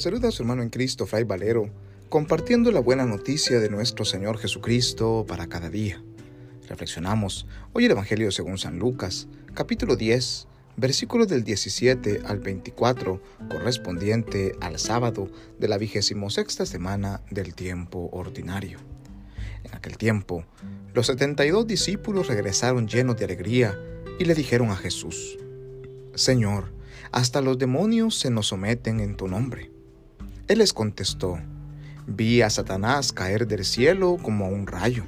Saluda a su hermano en Cristo, Fray Valero, compartiendo la buena noticia de nuestro Señor Jesucristo para cada día. Reflexionamos hoy el Evangelio según San Lucas, capítulo 10, versículos del 17 al 24, correspondiente al sábado de la vigésimo sexta semana del tiempo ordinario. En aquel tiempo, los setenta y dos discípulos regresaron llenos de alegría y le dijeron a Jesús, Señor, hasta los demonios se nos someten en tu nombre. Él les contestó, vi a Satanás caer del cielo como un rayo.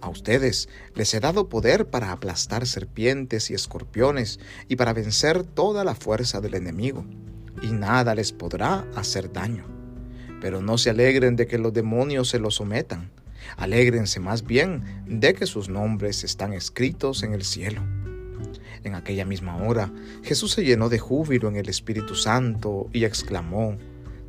A ustedes les he dado poder para aplastar serpientes y escorpiones y para vencer toda la fuerza del enemigo, y nada les podrá hacer daño. Pero no se alegren de que los demonios se los sometan, alégrense más bien de que sus nombres están escritos en el cielo. En aquella misma hora, Jesús se llenó de júbilo en el Espíritu Santo y exclamó,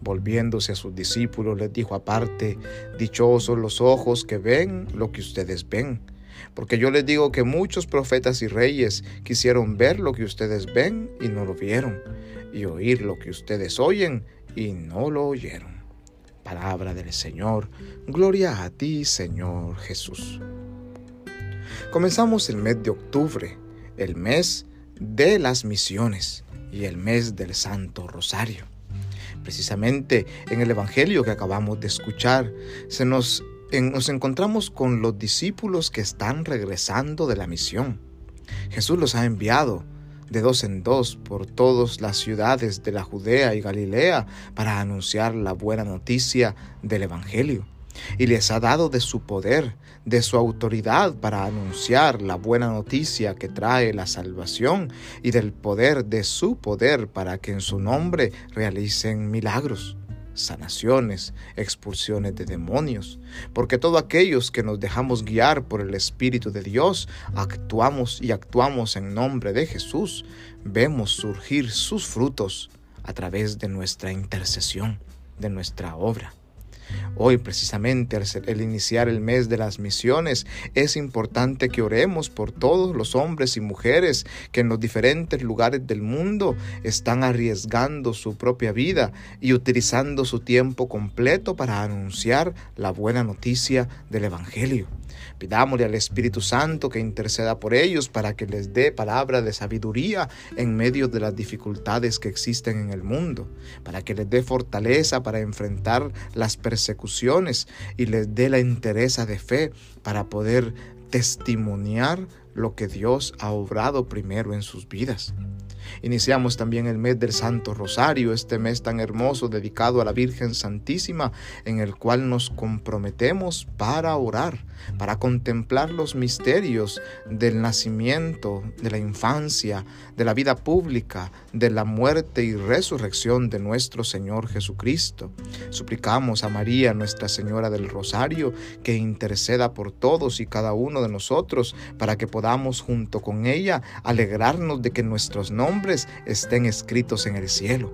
Volviéndose a sus discípulos les dijo aparte, Dichosos los ojos que ven lo que ustedes ven, porque yo les digo que muchos profetas y reyes quisieron ver lo que ustedes ven y no lo vieron, y oír lo que ustedes oyen y no lo oyeron. Palabra del Señor, gloria a ti Señor Jesús. Comenzamos el mes de octubre, el mes de las misiones y el mes del Santo Rosario. Precisamente en el Evangelio que acabamos de escuchar, se nos, nos encontramos con los discípulos que están regresando de la misión. Jesús los ha enviado de dos en dos por todas las ciudades de la Judea y Galilea para anunciar la buena noticia del Evangelio y les ha dado de su poder, de su autoridad para anunciar la buena noticia que trae la salvación y del poder de su poder para que en su nombre realicen milagros sanaciones, expulsiones de demonios, porque todos aquellos que nos dejamos guiar por el Espíritu de Dios, actuamos y actuamos en nombre de Jesús, vemos surgir sus frutos a través de nuestra intercesión, de nuestra obra. Hoy precisamente al iniciar el mes de las misiones es importante que oremos por todos los hombres y mujeres que en los diferentes lugares del mundo están arriesgando su propia vida y utilizando su tiempo completo para anunciar la buena noticia del Evangelio. Pidámosle al Espíritu Santo que interceda por ellos para que les dé palabra de sabiduría en medio de las dificultades que existen en el mundo, para que les dé fortaleza para enfrentar las persecuciones y les dé la entereza de fe para poder testimoniar lo que Dios ha obrado primero en sus vidas. Iniciamos también el mes del Santo Rosario, este mes tan hermoso dedicado a la Virgen Santísima, en el cual nos comprometemos para orar, para contemplar los misterios del nacimiento, de la infancia, de la vida pública, de la muerte y resurrección de nuestro Señor Jesucristo. Suplicamos a María, Nuestra Señora del Rosario, que interceda por todos y cada uno de nosotros para que podamos junto con ella alegrarnos de que nuestros nombres estén escritos en el cielo.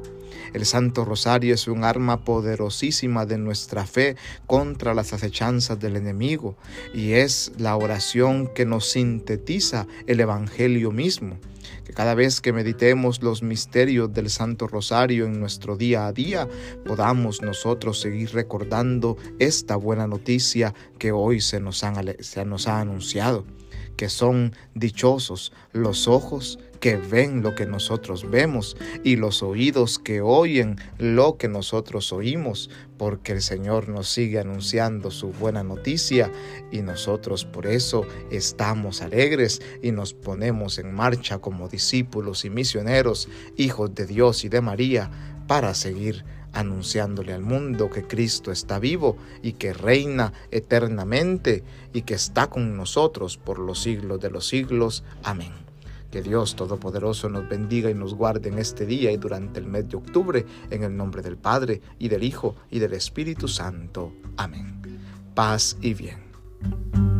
El Santo Rosario es un arma poderosísima de nuestra fe contra las acechanzas del enemigo y es la oración que nos sintetiza el Evangelio mismo. Que cada vez que meditemos los misterios del Santo Rosario en nuestro día a día, podamos nosotros seguir recordando esta buena noticia que hoy se nos, se nos ha anunciado que son dichosos los ojos que ven lo que nosotros vemos y los oídos que oyen lo que nosotros oímos, porque el Señor nos sigue anunciando su buena noticia y nosotros por eso estamos alegres y nos ponemos en marcha como discípulos y misioneros, hijos de Dios y de María, para seguir anunciándole al mundo que Cristo está vivo y que reina eternamente y que está con nosotros por los siglos de los siglos. Amén. Que Dios Todopoderoso nos bendiga y nos guarde en este día y durante el mes de octubre, en el nombre del Padre, y del Hijo, y del Espíritu Santo. Amén. Paz y bien.